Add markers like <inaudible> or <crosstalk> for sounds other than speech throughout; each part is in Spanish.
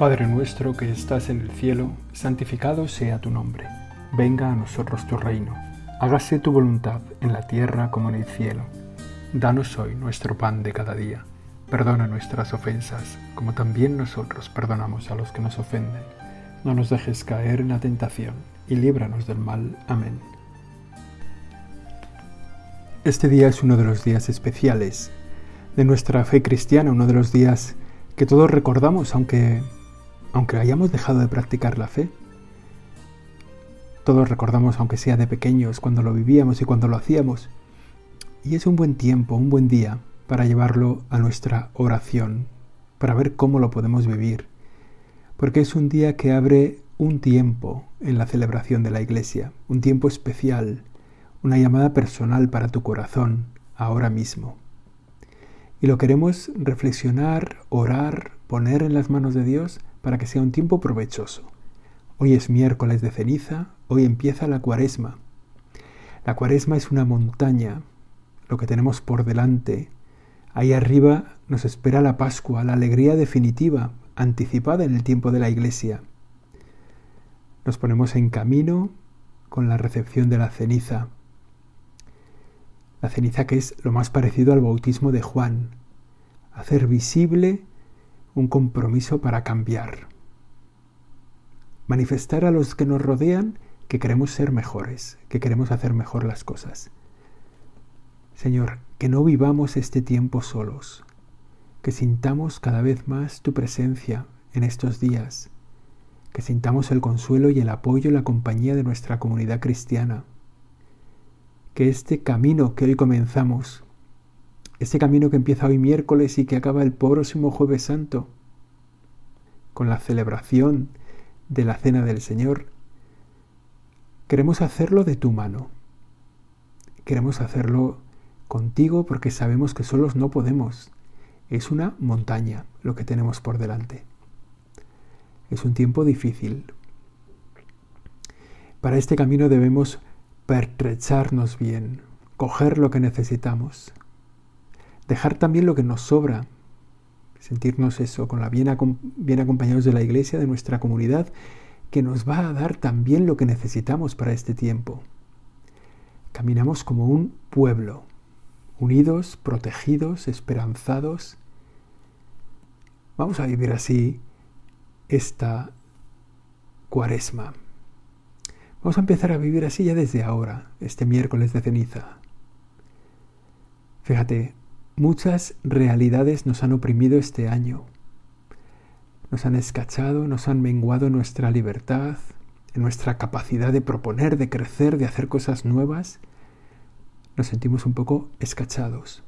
Padre nuestro que estás en el cielo, santificado sea tu nombre. Venga a nosotros tu reino. Hágase tu voluntad en la tierra como en el cielo. Danos hoy nuestro pan de cada día. Perdona nuestras ofensas, como también nosotros perdonamos a los que nos ofenden. No nos dejes caer en la tentación y líbranos del mal. Amén. Este día es uno de los días especiales de nuestra fe cristiana, uno de los días que todos recordamos, aunque, aunque hayamos dejado de practicar la fe. Todos recordamos, aunque sea de pequeños, cuando lo vivíamos y cuando lo hacíamos. Y es un buen tiempo, un buen día para llevarlo a nuestra oración, para ver cómo lo podemos vivir. Porque es un día que abre un tiempo en la celebración de la Iglesia, un tiempo especial, una llamada personal para tu corazón, ahora mismo y lo queremos reflexionar, orar, poner en las manos de Dios para que sea un tiempo provechoso. Hoy es miércoles de ceniza, hoy empieza la cuaresma. La cuaresma es una montaña, lo que tenemos por delante. Ahí arriba nos espera la Pascua, la alegría definitiva, anticipada en el tiempo de la Iglesia. Nos ponemos en camino con la recepción de la ceniza la ceniza que es lo más parecido al bautismo de Juan, hacer visible un compromiso para cambiar, manifestar a los que nos rodean que queremos ser mejores, que queremos hacer mejor las cosas. Señor, que no vivamos este tiempo solos, que sintamos cada vez más tu presencia en estos días, que sintamos el consuelo y el apoyo y la compañía de nuestra comunidad cristiana que este camino que hoy comenzamos, este camino que empieza hoy miércoles y que acaba el próximo jueves santo, con la celebración de la cena del Señor, queremos hacerlo de tu mano. Queremos hacerlo contigo porque sabemos que solos no podemos. Es una montaña lo que tenemos por delante. Es un tiempo difícil. Para este camino debemos pertrecharnos bien, coger lo que necesitamos, dejar también lo que nos sobra, sentirnos eso, con la bien, bien acompañados de la iglesia, de nuestra comunidad, que nos va a dar también lo que necesitamos para este tiempo. Caminamos como un pueblo, unidos, protegidos, esperanzados. Vamos a vivir así esta cuaresma. Vamos a empezar a vivir así ya desde ahora, este miércoles de ceniza. Fíjate, muchas realidades nos han oprimido este año. Nos han escachado, nos han menguado nuestra libertad, nuestra capacidad de proponer, de crecer, de hacer cosas nuevas. Nos sentimos un poco escachados.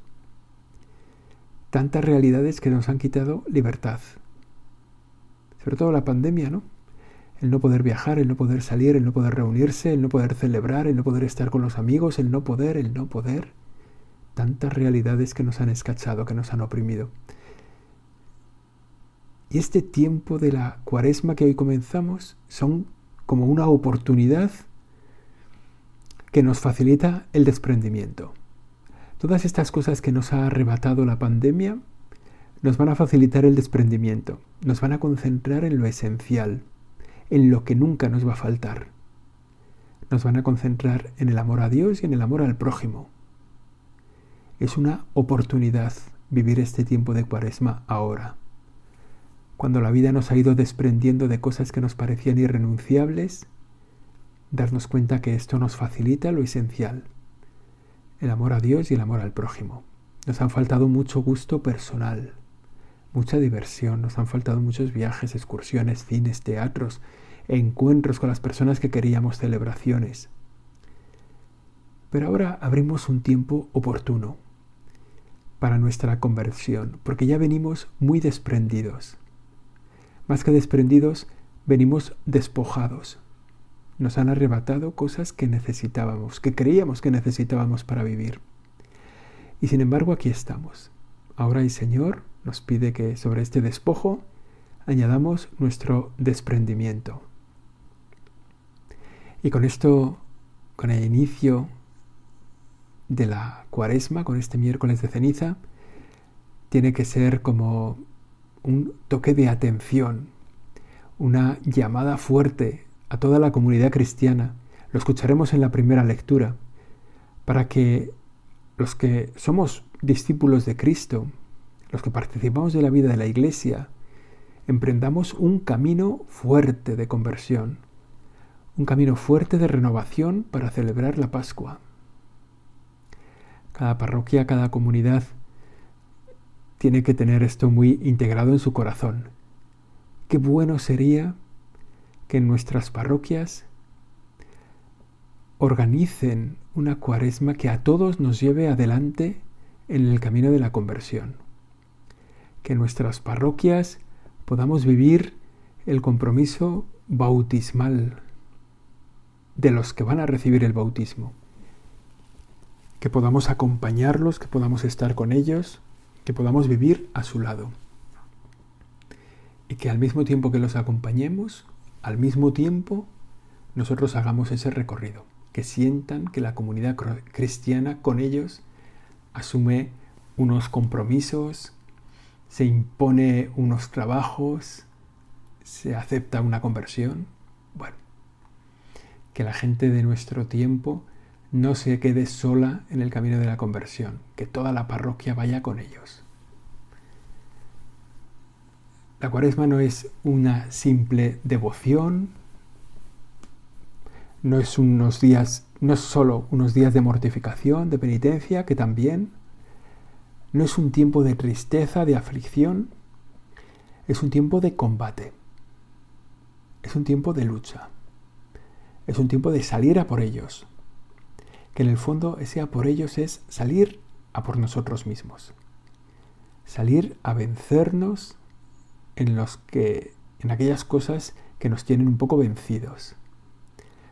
Tantas realidades que nos han quitado libertad. Sobre todo la pandemia, ¿no? el no poder viajar, el no poder salir, el no poder reunirse, el no poder celebrar, el no poder estar con los amigos, el no poder, el no poder. Tantas realidades que nos han escachado, que nos han oprimido. Y este tiempo de la cuaresma que hoy comenzamos son como una oportunidad que nos facilita el desprendimiento. Todas estas cosas que nos ha arrebatado la pandemia nos van a facilitar el desprendimiento, nos van a concentrar en lo esencial, en lo que nunca nos va a faltar. Nos van a concentrar en el amor a Dios y en el amor al prójimo. Es una oportunidad vivir este tiempo de cuaresma ahora. Cuando la vida nos ha ido desprendiendo de cosas que nos parecían irrenunciables, darnos cuenta que esto nos facilita lo esencial, el amor a Dios y el amor al prójimo. Nos han faltado mucho gusto personal, mucha diversión, nos han faltado muchos viajes, excursiones, cines, teatros, encuentros con las personas que queríamos, celebraciones. Pero ahora abrimos un tiempo oportuno para nuestra conversión, porque ya venimos muy desprendidos. Más que desprendidos, venimos despojados. Nos han arrebatado cosas que necesitábamos, que creíamos que necesitábamos para vivir. Y sin embargo aquí estamos. Ahora el Señor nos pide que sobre este despojo añadamos nuestro desprendimiento. Y con esto, con el inicio de la cuaresma, con este miércoles de ceniza, tiene que ser como un toque de atención una llamada fuerte a toda la comunidad cristiana. Lo escucharemos en la primera lectura, para que los que somos discípulos de Cristo, los que participamos de la vida de la Iglesia, emprendamos un camino fuerte de conversión, un camino fuerte de renovación para celebrar la Pascua. Cada parroquia, cada comunidad tiene que tener esto muy integrado en su corazón. Qué bueno sería que nuestras parroquias organicen una cuaresma que a todos nos lleve adelante en el camino de la conversión. Que en nuestras parroquias podamos vivir el compromiso bautismal de los que van a recibir el bautismo. Que podamos acompañarlos, que podamos estar con ellos, que podamos vivir a su lado. Y que al mismo tiempo que los acompañemos, al mismo tiempo nosotros hagamos ese recorrido. Que sientan que la comunidad cristiana con ellos asume unos compromisos, se impone unos trabajos, se acepta una conversión. Bueno, que la gente de nuestro tiempo no se quede sola en el camino de la conversión, que toda la parroquia vaya con ellos. La cuaresma no es una simple devoción, no es unos días, no es solo unos días de mortificación, de penitencia, que también, no es un tiempo de tristeza, de aflicción, es un tiempo de combate, es un tiempo de lucha, es un tiempo de salir a por ellos, que en el fondo ese a por ellos es salir a por nosotros mismos, salir a vencernos en los que en aquellas cosas que nos tienen un poco vencidos.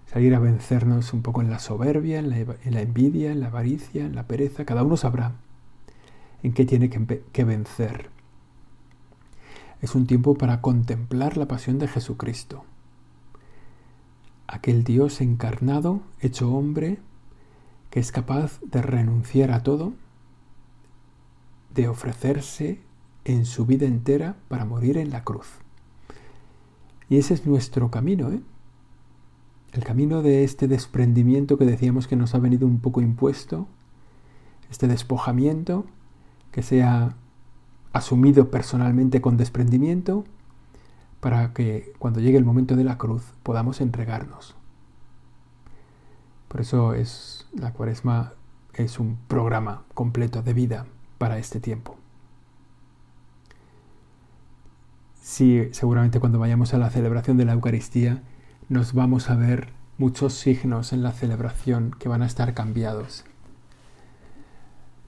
Salir a vencernos un poco en la soberbia, en la, en la envidia, en la avaricia, en la pereza, cada uno sabrá en qué tiene que, vencer. Es un tiempo para contemplar la pasión de Jesucristo, aquel Dios encarnado, hecho hombre, que es capaz de renunciar a todo, de ofrecerse en su vida entera para morir en la cruz. Y ese es nuestro camino, ¿eh? El camino de este desprendimiento que decíamos que nos ha venido un poco impuesto, este despojamiento, que sea asumido personalmente con desprendimiento para que cuando llegue el momento de la cruz podamos entregarnos. Por eso es la cuaresma es un programa completo de vida para este tiempo. Sí, seguramente cuando vayamos a la celebración de la Eucaristía nos vamos a ver muchos signos en la celebración que van a estar cambiados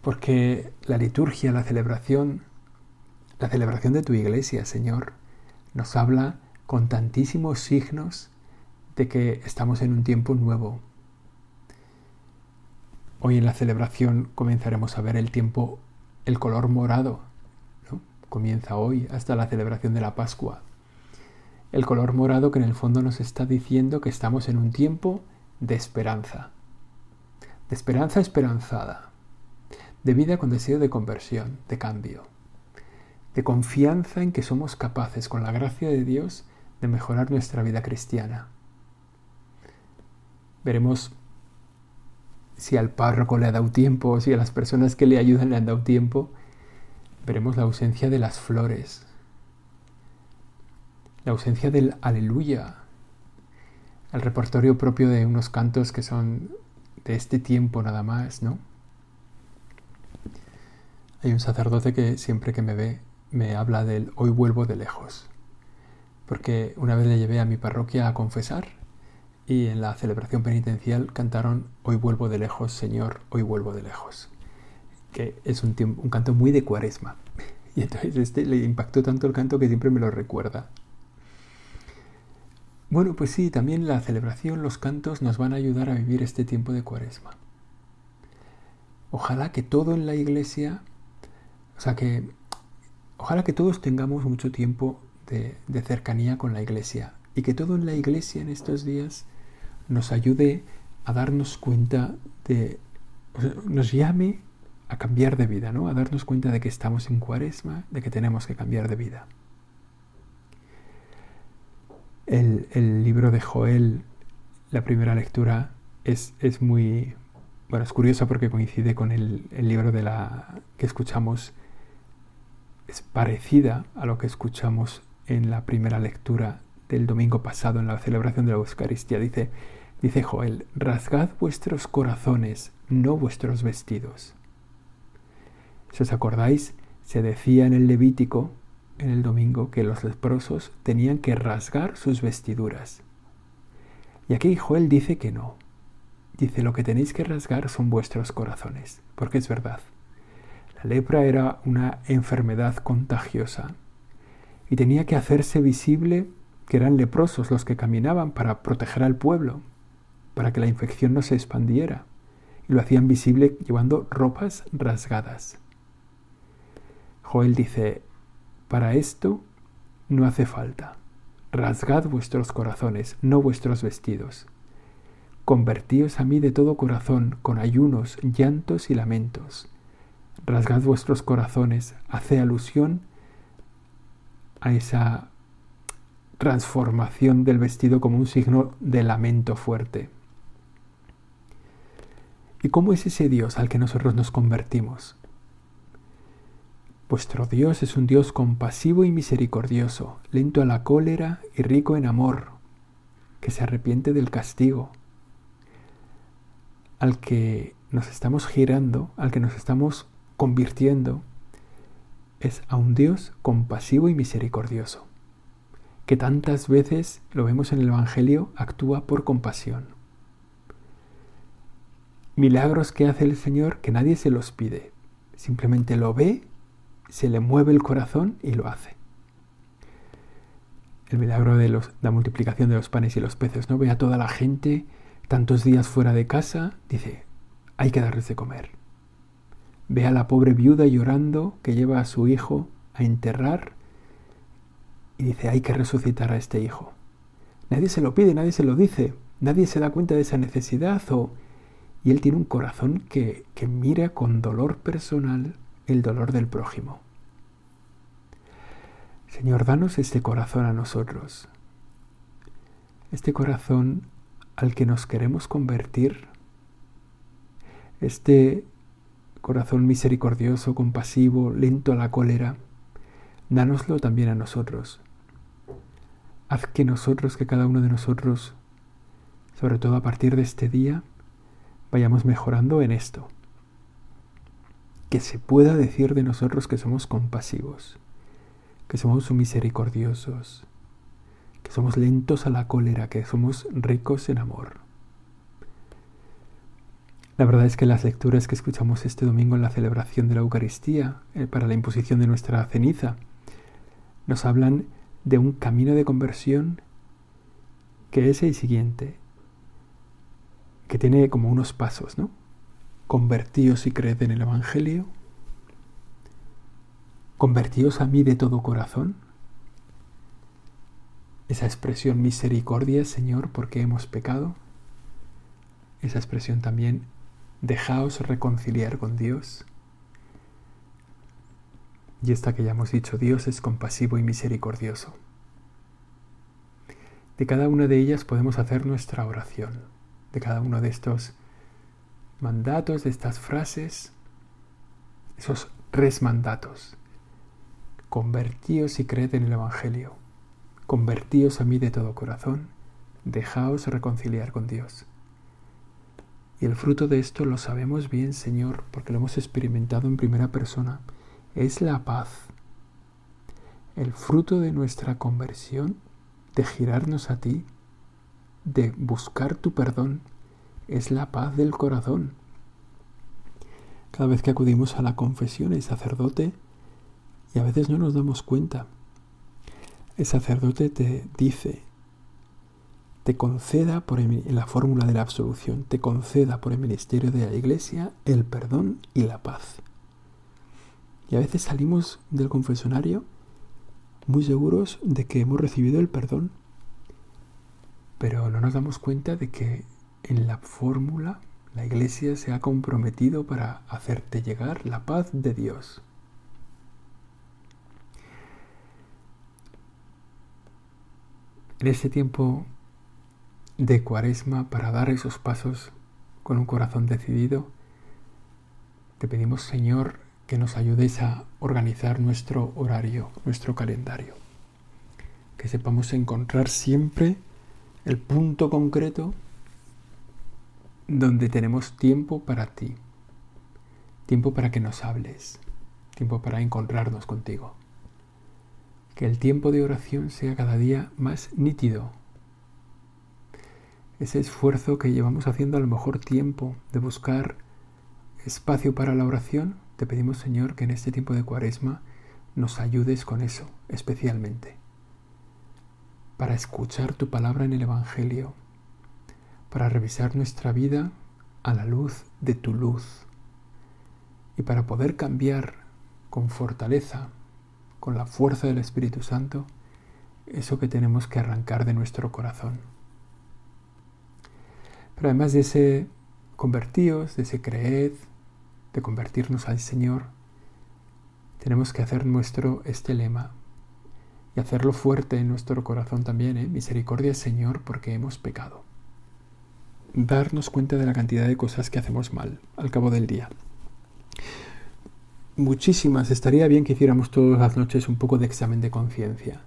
porque la liturgia, la celebración, la celebración de tu iglesia, Señor, nos habla con tantísimos signos de que estamos en un tiempo nuevo. Hoy en la celebración comenzaremos a ver el tiempo, el color morado. Comienza hoy hasta la celebración de la Pascua. El color morado que en el fondo nos está diciendo que estamos en un tiempo de esperanza. De esperanza esperanzada de vida con deseo de conversión, de cambio, de confianza en que somos capaces, con la gracia de Dios, de mejorar nuestra vida cristiana. Veremos si al párroco le ha dado tiempo, o si a las personas que le ayudan le han dado tiempo. Veremos la ausencia de las flores, la ausencia del aleluya, el repertorio propio de unos cantos que son de este tiempo nada más, ¿no? Hay un sacerdote que siempre que me ve me habla del hoy vuelvo de lejos, porque una vez le llevé a mi parroquia a confesar y en la celebración penitencial cantaron Hoy vuelvo de lejos, Señor, hoy vuelvo de lejos, que es un, un canto muy de cuaresma. <laughs> Y entonces este le impactó tanto el canto que siempre me lo recuerda. Bueno, pues sí, también la celebración, los cantos nos van a ayudar a vivir este tiempo de cuaresma. Ojalá que todo en la iglesia o sea que ojalá que todos tengamos mucho tiempo de, cercanía con la iglesia y que todo en la iglesia en estos días nos ayude a darnos cuenta de, nos llame a cambiar de vida, ¿no? A darnos cuenta de que estamos en cuaresma, de que tenemos que cambiar de vida. El, libro de Joel, la primera lectura, es, es, muy... Bueno, es curiosa porque coincide con el, el libro de la que escuchamos. Es parecida a lo que escuchamos en la primera lectura del domingo pasado en la celebración de la Eucaristía. Dice, dice Joel, rasgad vuestros corazones, no vuestros vestidos. Si os acordáis, se decía en el Levítico, en el domingo, que los leprosos tenían que rasgar sus vestiduras. Y aquí Joel dice que no. Dice, lo que tenéis que rasgar son vuestros corazones, porque es verdad. La lepra era una enfermedad contagiosa y tenía que hacerse visible que eran leprosos los que caminaban para proteger al pueblo, para que la infección no se expandiera, y lo hacían visible llevando ropas rasgadas. Joel dice, para esto no hace falta. Rasgad vuestros corazones, no vuestros vestidos. Convertíos a mí de todo corazón, con ayunos, llantos y lamentos. Rasgad vuestros corazones, hace alusión a esa transformación del vestido como un signo de lamento fuerte. ¿Y cómo es ese Dios al que nosotros nos convertimos? Vuestro Dios es un Dios compasivo y misericordioso, lento a la cólera y rico en amor, que se arrepiente del castigo, al que nos estamos girando, al que nos estamos convirtiendo, es a un Dios compasivo y misericordioso, que tantas veces, lo vemos en el Evangelio, actúa por compasión. Milagros que hace el Señor que nadie se los pide, simplemente lo ve, se le mueve el corazón y lo hace. El milagro de la multiplicación de los panes y los peces, ¿no? Ve a toda la gente tantos días fuera de casa, dice, hay que darles de comer Ve a la pobre viuda llorando que lleva a su hijo a enterrar y dice, hay que resucitar a este hijo. Nadie se lo pide, nadie se lo dice, nadie se da cuenta de esa necesidad o... Y él tiene un corazón que, que mira con dolor personal el dolor del prójimo. Señor, danos este corazón a nosotros, este corazón al que nos queremos convertir, este corazón misericordioso, compasivo, lento a la cólera, dánoslo también a nosotros. Haz que nosotros, que cada uno de nosotros, sobre todo a partir de este día, vayamos mejorando en esto. Que se pueda decir de nosotros que somos compasivos, que somos misericordiosos, que somos lentos a la cólera, que somos ricos en amor. La verdad es que las lecturas que escuchamos este domingo en la celebración de la Eucaristía eh, para la imposición de nuestra ceniza nos hablan de un camino de conversión que es el siguiente, que tiene como unos pasos, ¿no? Convertíos y creed en el Evangelio, convertíos a mí de todo corazón, esa expresión misericordia, Señor, porque hemos pecado, esa expresión también dejaos reconciliar con Dios. Y esta que ya hemos dicho, Dios es compasivo y misericordioso. De cada una de ellas podemos hacer nuestra oración, de cada uno de estos mandatos, de estas frases, esos tres mandatos. Convertíos y creed en el Evangelio. Convertíos a mí de todo corazón. Dejaos reconciliar con Dios. Y el fruto de esto lo sabemos bien, Señor, porque lo hemos experimentado en primera persona. Es la paz. El fruto de nuestra conversión, de girarnos a ti, de buscar tu perdón, es la paz del corazón. Cada vez que acudimos a la confesión, el sacerdote, y a veces no nos damos cuenta, el sacerdote te dice, te conceda por en la fórmula de la absolución, te conceda por el ministerio de la Iglesia el perdón y la paz. Y a veces salimos del confesionario muy seguros de que hemos recibido el perdón, pero no nos damos cuenta de que en la fórmula la Iglesia se ha comprometido para hacerte llegar la paz de Dios. en este tiempo de cuaresma para dar esos pasos con un corazón decidido, te pedimos Señor que nos ayudes a organizar nuestro horario, nuestro calendario, que sepamos encontrar siempre el punto concreto donde tenemos tiempo para ti, tiempo para que nos hables, tiempo para encontrarnos contigo. Que el tiempo de oración sea cada día más nítido. Ese esfuerzo que llevamos haciendo al mejor tiempo de buscar espacio para la oración, te pedimos Señor que en este tiempo de cuaresma nos ayudes con eso especialmente, para escuchar tu palabra en el Evangelio, para revisar nuestra vida a la luz de tu luz y para poder cambiar con fortaleza, con la fuerza del Espíritu Santo, eso que tenemos que arrancar de nuestro corazón. Pero además de ese convertíos, de ese creed, de convertirnos al Señor, tenemos que hacer nuestro este lema y hacerlo fuerte en nuestro corazón también, ¿eh? misericordia Señor porque hemos pecado darnos cuenta de la cantidad de cosas que hacemos mal al cabo del día. Muchísimas. Estaría bien que hiciéramos todas las noches un poco de examen de conciencia.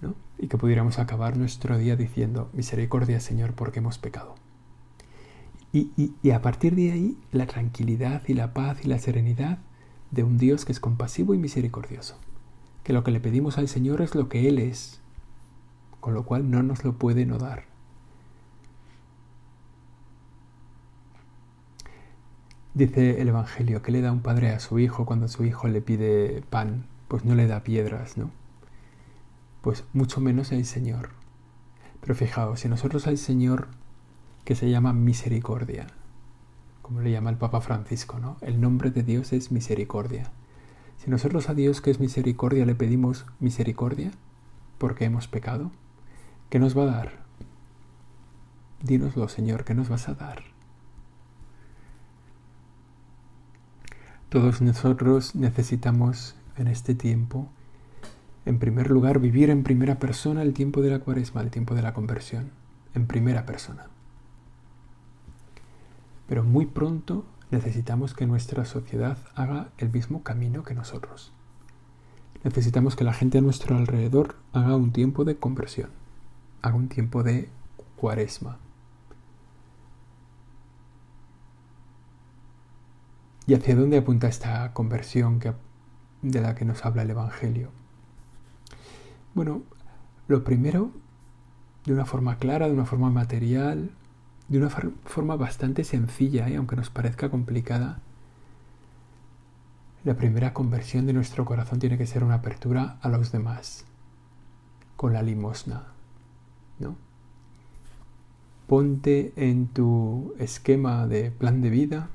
¿no? Y que pudiéramos acabar nuestro día diciendo, misericordia Señor, porque hemos pecado. Y, y, a partir de ahí, la tranquilidad y la paz y la serenidad de un Dios que es compasivo y misericordioso. Que lo que le pedimos al Señor es lo que Él es, con lo cual no nos lo puede no dar. Dice el Evangelio que le da un padre a su hijo cuando su hijo le pide pan, pues no le da piedras, ¿no? Pues mucho menos el Señor. Pero fijaos, si nosotros al Señor, que se llama misericordia, como le llama el Papa Francisco, ¿no? El nombre de Dios es misericordia. Si nosotros a Dios que es misericordia le pedimos misericordia, porque hemos pecado, ¿qué nos va a dar? Dínoslo, Señor, ¿qué nos vas a dar? Todos nosotros necesitamos en este tiempo, en primer lugar, vivir en primera persona el tiempo de la cuaresma, el tiempo de la conversión, en primera persona. Pero muy pronto necesitamos que nuestra sociedad haga el mismo camino que nosotros. Necesitamos que la gente a nuestro alrededor haga un tiempo de conversión, haga un tiempo de cuaresma. ¿Y hacia dónde apunta esta conversión de la que nos habla el Evangelio? Bueno, lo primero, de una forma clara, de una forma material, de una forma bastante sencilla, ¿eh? aunque nos parezca complicada, la primera conversión de nuestro corazón tiene que ser una apertura a los demás, con la limosna, ¿no? Ponte en tu esquema de plan de vida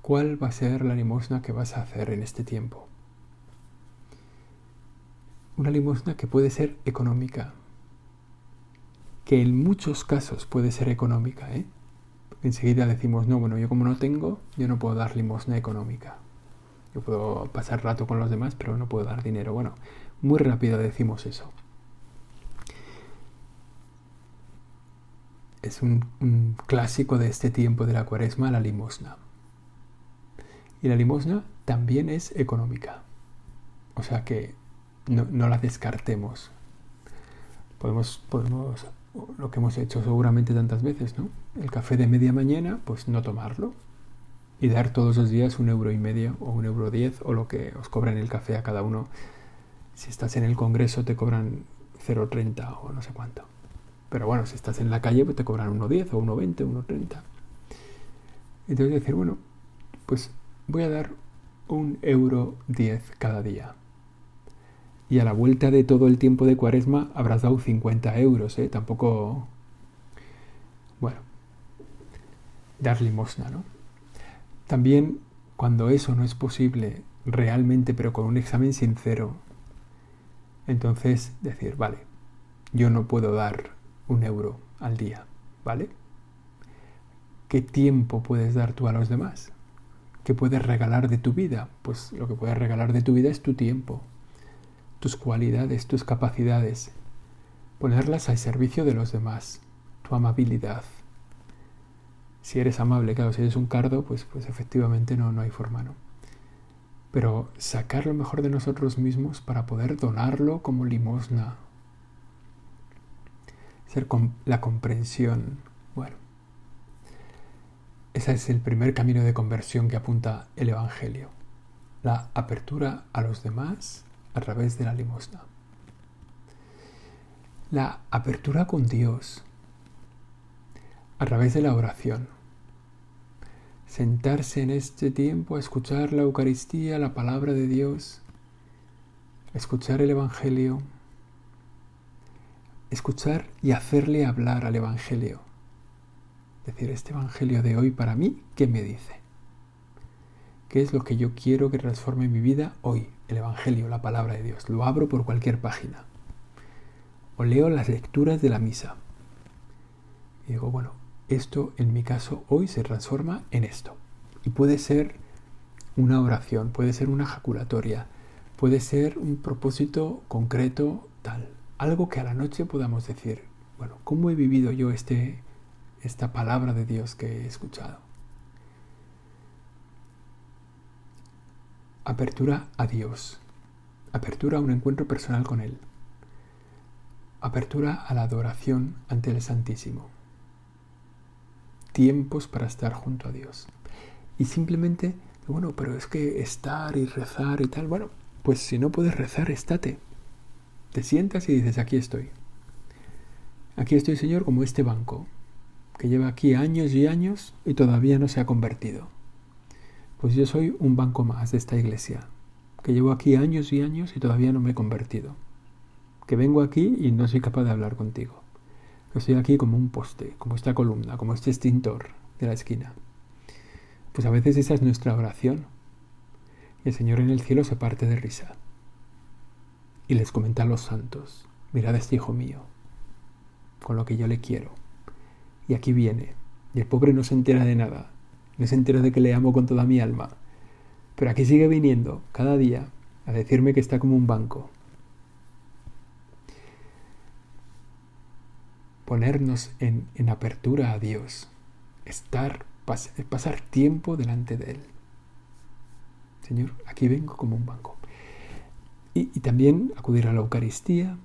cuál va a ser la limosna que vas a hacer en este tiempo. Una limosna que puede ser económica, que en muchos casos puede ser económica. ¿eh? Enseguida decimos, no, bueno, yo como no tengo, yo no puedo dar limosna económica. Yo puedo pasar rato con los demás, pero no puedo dar dinero. Bueno, muy rápido decimos eso. Es un, clásico de este tiempo de la cuaresma, la limosna. Y la limosna también es económica. O sea que no, la descartemos. Podemos, podemos, lo que hemos hecho seguramente tantas veces, ¿no? El café de media mañana, pues no tomarlo. Y dar todos los días un euro y medio o un euro diez o lo que os cobran el café a cada uno. Si estás en el Congreso te cobran 0,30 o no sé cuánto. Pero bueno, si estás en la calle pues te cobran 1,10 o 1,20, 1,30. Entonces decir, bueno, pues voy a dar un euro diez cada día. Y a la vuelta de todo el tiempo de cuaresma habrás dado 50 euros, ¿eh? Tampoco... Bueno, dar limosna, ¿no? También cuando eso no es posible realmente, pero con un examen sincero, entonces decir, vale, yo no puedo dar un euro al día, ¿vale? ¿Qué tiempo puedes dar tú a los demás? ¿Qué puedes regalar de tu vida? Pues lo que puedes regalar de tu vida es tu tiempo, tus cualidades, tus capacidades. ponerlas al servicio de los demás, tu amabilidad. Si eres amable, claro, si eres un cardo, pues, pues efectivamente no, no hay forma, ¿no? Pero sacar lo mejor de nosotros mismos para poder donarlo como limosna. Ser con la comprensión. Bueno, ese es el primer camino de conversión que apunta el Evangelio. La apertura a los demás a través de la limosna. La apertura con Dios a través de la oración. Sentarse en este tiempo a escuchar la Eucaristía, la palabra de Dios, escuchar el Evangelio, escuchar y hacerle hablar al Evangelio. Decir, este Evangelio de hoy para mí, ¿qué me dice? ¿Qué es lo que yo quiero que transforme mi vida hoy? El Evangelio, la palabra de Dios. Lo abro por cualquier página. O leo las lecturas de la misa. Y digo, bueno, esto en mi caso hoy se transforma en esto. Y puede ser una oración, puede ser una jaculatoria, puede ser un propósito concreto tal. Algo que a la noche podamos decir, bueno, ¿cómo he vivido yo este, esta palabra de Dios que he escuchado? Apertura a Dios. Apertura a un encuentro personal con Él. Apertura a la adoración ante el Santísimo. Tiempos para estar junto a Dios. Y simplemente, bueno, pero es que estar y rezar y tal, bueno, pues si no puedes rezar, estate. Te sientas y dices, aquí estoy. Aquí estoy, Señor, como este banco, que lleva aquí años y años y todavía no se ha convertido. Pues yo soy un banco más de esta iglesia, que llevo aquí años y años y todavía no me he convertido. Que vengo aquí y no soy capaz de hablar contigo. Que estoy aquí como un poste, como esta columna, como este extintor de la esquina. Pues a veces esa es nuestra oración. Y el Señor en el cielo se parte de risa. Y les comenta a los santos, mirad a este hijo mío, con lo que yo le quiero. Y aquí viene. Y el pobre no se entera de nada, no se entera de que le amo con toda mi alma. Pero aquí sigue viniendo cada día a decirme que está como un banco. Ponernos en, en apertura a Dios. Estar, pasar tiempo delante de Él. Señor, aquí vengo como un banco. Y, y, también acudir a la Eucaristía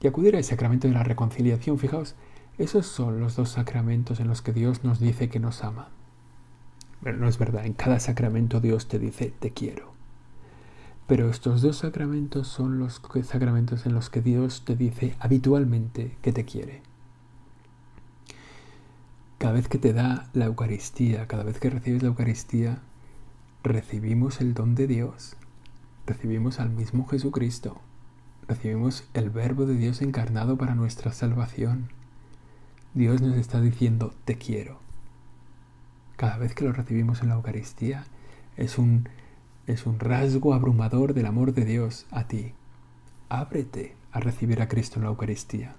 y acudir al sacramento de la reconciliación. Fijaos, esos son los dos sacramentos en los que Dios nos dice que nos ama. Pero no es verdad, en cada sacramento Dios te dice te quiero. Pero estos dos sacramentos son los sacramentos en los que Dios te dice habitualmente que te quiere. Cada vez que te da la Eucaristía, cada vez que recibes la Eucaristía, recibimos el don de Dios, recibimos al mismo Jesucristo, recibimos el Verbo de Dios encarnado para nuestra salvación. Dios nos está diciendo te quiero cada vez que lo recibimos en la Eucaristía, es un, es un rasgo abrumador del amor de Dios a ti. Ábrete a recibir a Cristo en la Eucaristía.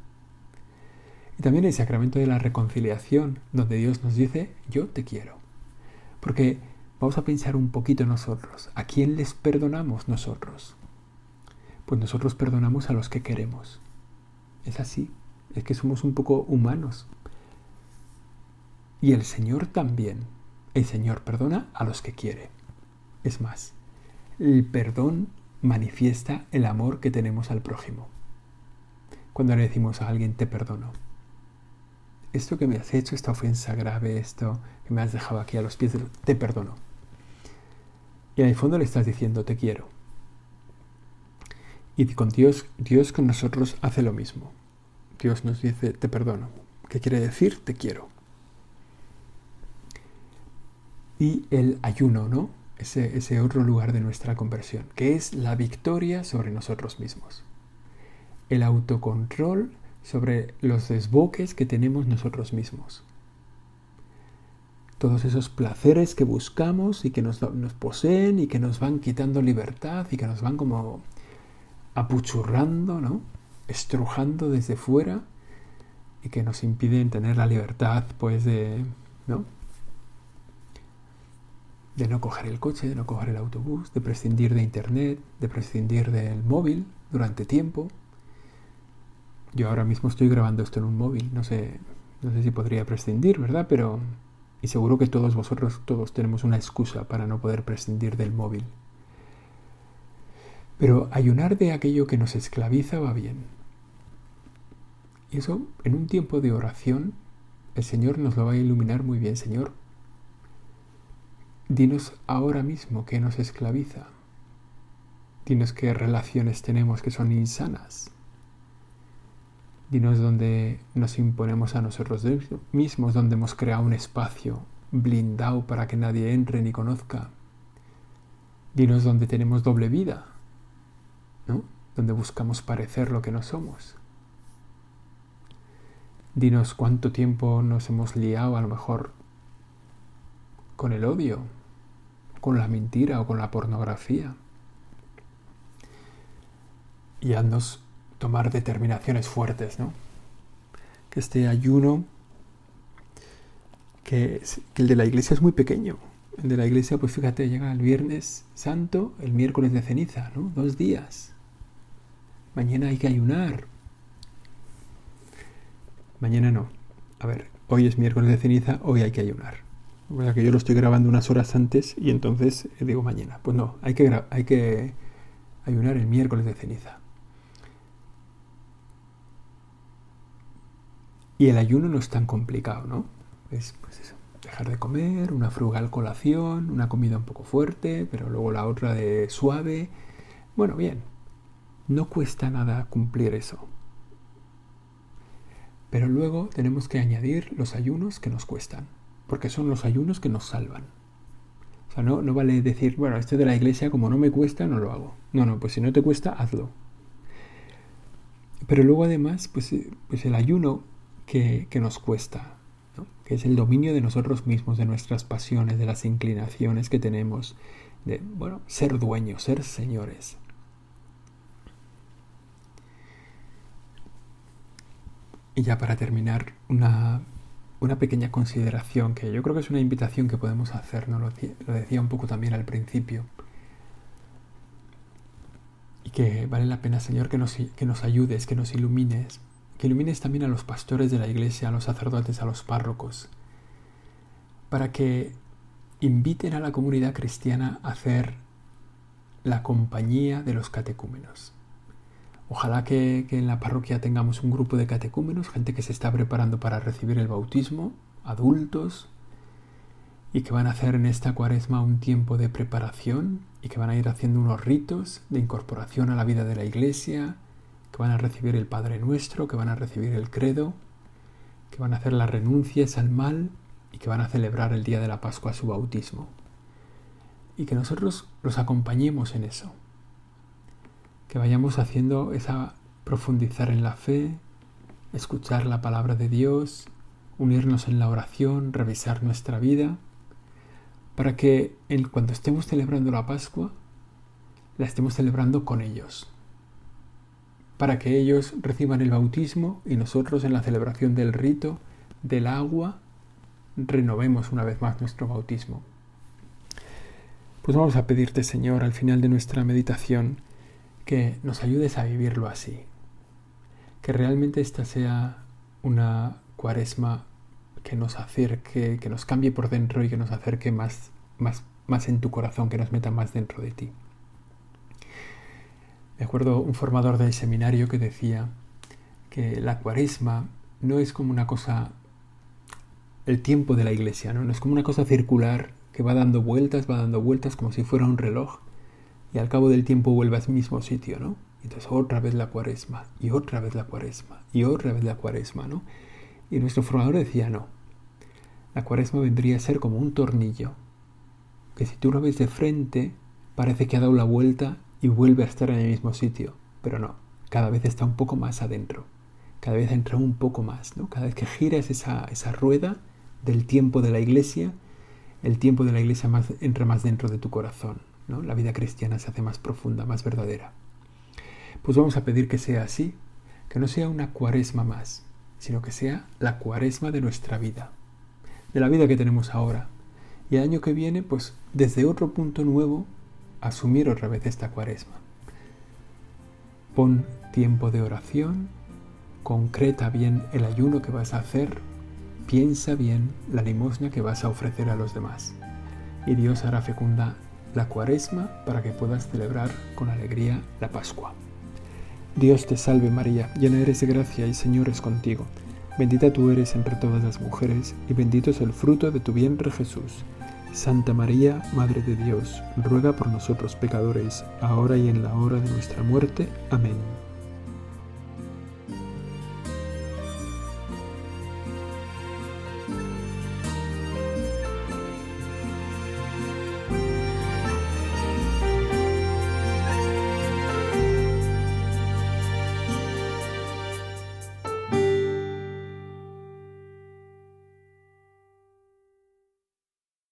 Y también el sacramento de la reconciliación, donde Dios nos dice, yo te quiero. Porque vamos a pensar un poquito nosotros, ¿a quién les perdonamos nosotros? Pues nosotros perdonamos a los que queremos. Es así, es que somos un poco humanos. Y el Señor también. El Señor perdona a los que quiere. Es más, el perdón manifiesta el amor que tenemos al prójimo. Cuando le decimos a alguien te perdono. Esto que me has hecho, esta ofensa grave, esto que me has dejado aquí a los pies, te perdono. Y en el fondo le estás diciendo te quiero. Y con Dios, Dios con nosotros hace lo mismo. Dios nos dice te perdono. ¿Qué quiere decir? Te quiero y el ayuno, ¿no? Ese, ese otro lugar de nuestra conversión, que es la victoria sobre nosotros mismos. El autocontrol sobre los desboques que tenemos nosotros mismos. Todos esos placeres que buscamos y que nos, nos poseen y que nos van quitando libertad y que nos van como apuchurrando, ¿no? Estrujando desde fuera y que nos impiden tener la libertad, pues, de, ¿no? De no coger el coche, de no coger el autobús, de prescindir de internet, de prescindir del móvil durante tiempo. yo ahora mismo estoy grabando esto en un móvil, no sé, no sé si podría prescindir, ¿verdad? Pero y seguro que todos vosotros todos tenemos una excusa para no poder prescindir del móvil. Pero ayunar de aquello que nos esclaviza va bien. Y eso en un tiempo de oración el Señor nos lo va a iluminar muy bien, Señor. Dinos ahora mismo qué nos esclaviza. Dinos qué relaciones tenemos que son insanas. Dinos dónde nos imponemos a nosotros mismos, donde hemos creado un espacio blindado para que nadie entre ni conozca. Dinos dónde tenemos doble vida, ¿no? Donde buscamos parecer lo que no somos. Dinos cuánto tiempo nos hemos liado a lo mejor con el odio, con la mentira o con la pornografía. Y haznos tomar determinaciones fuertes, ¿no? Que este ayuno, que, que el de la iglesia es muy pequeño. El de la iglesia, pues fíjate, llega el viernes santo, el miércoles de ceniza, ¿no? Dos días. Mañana hay que ayunar, Mañana no. A ver, hoy es miércoles de ceniza, hoy hay que ayunar. Que yo lo estoy grabando unas horas antes y entonces eh, digo mañana. Pues no, hay que, hay que ayunar el miércoles de ceniza. Y el ayuno no es tan complicado, ¿no? Es pues dejar de comer, una frugal colación, una comida un poco fuerte, pero luego la otra de suave. Bueno, bien, no cuesta nada cumplir eso. Pero luego tenemos que añadir los ayunos que nos cuestan, porque son los ayunos que nos salvan. O sea, no, no vale decir, bueno, esto de la iglesia como no me cuesta, no lo hago. No, no, pues si no te cuesta, hazlo. Pero luego además, pues, eh, pues el ayuno que, nos cuesta, que es el dominio de nosotros mismos, de nuestras pasiones, de las inclinaciones que tenemos, de, bueno, ser dueños, ser señores. Y ya para terminar, una, pequeña consideración que yo creo que es una invitación que podemos hacer, ¿no? lo, decía un poco también al principio. Y que vale la pena, Señor, que nos, que nos ayudes, que nos ilumines, que ilumines también a los pastores de la iglesia, a los sacerdotes, a los párrocos, para que inviten a la comunidad cristiana a hacer la compañía de los catecúmenos. Ojalá que, en la parroquia tengamos un grupo de catecúmenos, gente que se está preparando para recibir el bautismo, adultos, y que van a hacer en esta cuaresma un tiempo de preparación y que van a ir haciendo unos ritos de incorporación a la vida de la iglesia, que van a recibir el Padre Nuestro, que van a recibir el credo, que van a hacer las renuncias al mal y que van a celebrar el día de la Pascua su bautismo. Y que nosotros los acompañemos en eso que vayamos haciendo esa profundizar en la fe, escuchar la palabra de Dios, unirnos en la oración, revisar nuestra vida, para que en, cuando estemos celebrando la Pascua, la estemos celebrando con ellos, para que ellos reciban el bautismo y nosotros en la celebración del rito del agua renovemos una vez más nuestro bautismo. Pues vamos a pedirte, Señor, al final de nuestra meditación, que nos ayudes a vivirlo así. Que realmente esta sea una cuaresma que nos acerque, que nos cambie por dentro y que nos acerque más, más, más en tu corazón, que nos meta más dentro de ti. Me acuerdo un formador del seminario que decía que la cuaresma no es como una cosa, el tiempo de la iglesia, ¿no? no es como una cosa circular que va dando vueltas, va dando vueltas como si fuera un reloj, y al cabo del tiempo vuelve al mismo sitio, ¿no? Entonces otra vez la cuaresma, y otra vez la cuaresma, y otra vez la cuaresma, ¿no? Y nuestro formador decía, no, la cuaresma vendría a ser como un tornillo, que si tú lo ves de frente, parece que ha dado la vuelta y vuelve a estar en el mismo sitio, pero no, cada vez está un poco más adentro, cada vez entra un poco más, ¿no? Cada vez que giras esa, esa rueda del tiempo de la iglesia, el tiempo de la iglesia más, entra más dentro de tu corazón. La vida cristiana se hace más profunda, más verdadera. Pues vamos a pedir que sea así, que no sea una cuaresma más, sino que sea la cuaresma de nuestra vida, de la vida que tenemos ahora. Y el año que viene, pues desde otro punto nuevo, asumir otra vez esta cuaresma. Pon tiempo de oración, concreta bien el ayuno que vas a hacer, piensa bien la limosna que vas a ofrecer a los demás. Y Dios hará fecunda la cuaresma para que puedas celebrar con alegría la Pascua. Dios te salve María, llena eres de gracia y Señor es contigo. Bendita tú eres entre todas las mujeres y bendito es el fruto de tu vientre Jesús. Santa María, Madre de Dios, ruega por nosotros pecadores, ahora y en la hora de nuestra muerte. Amén.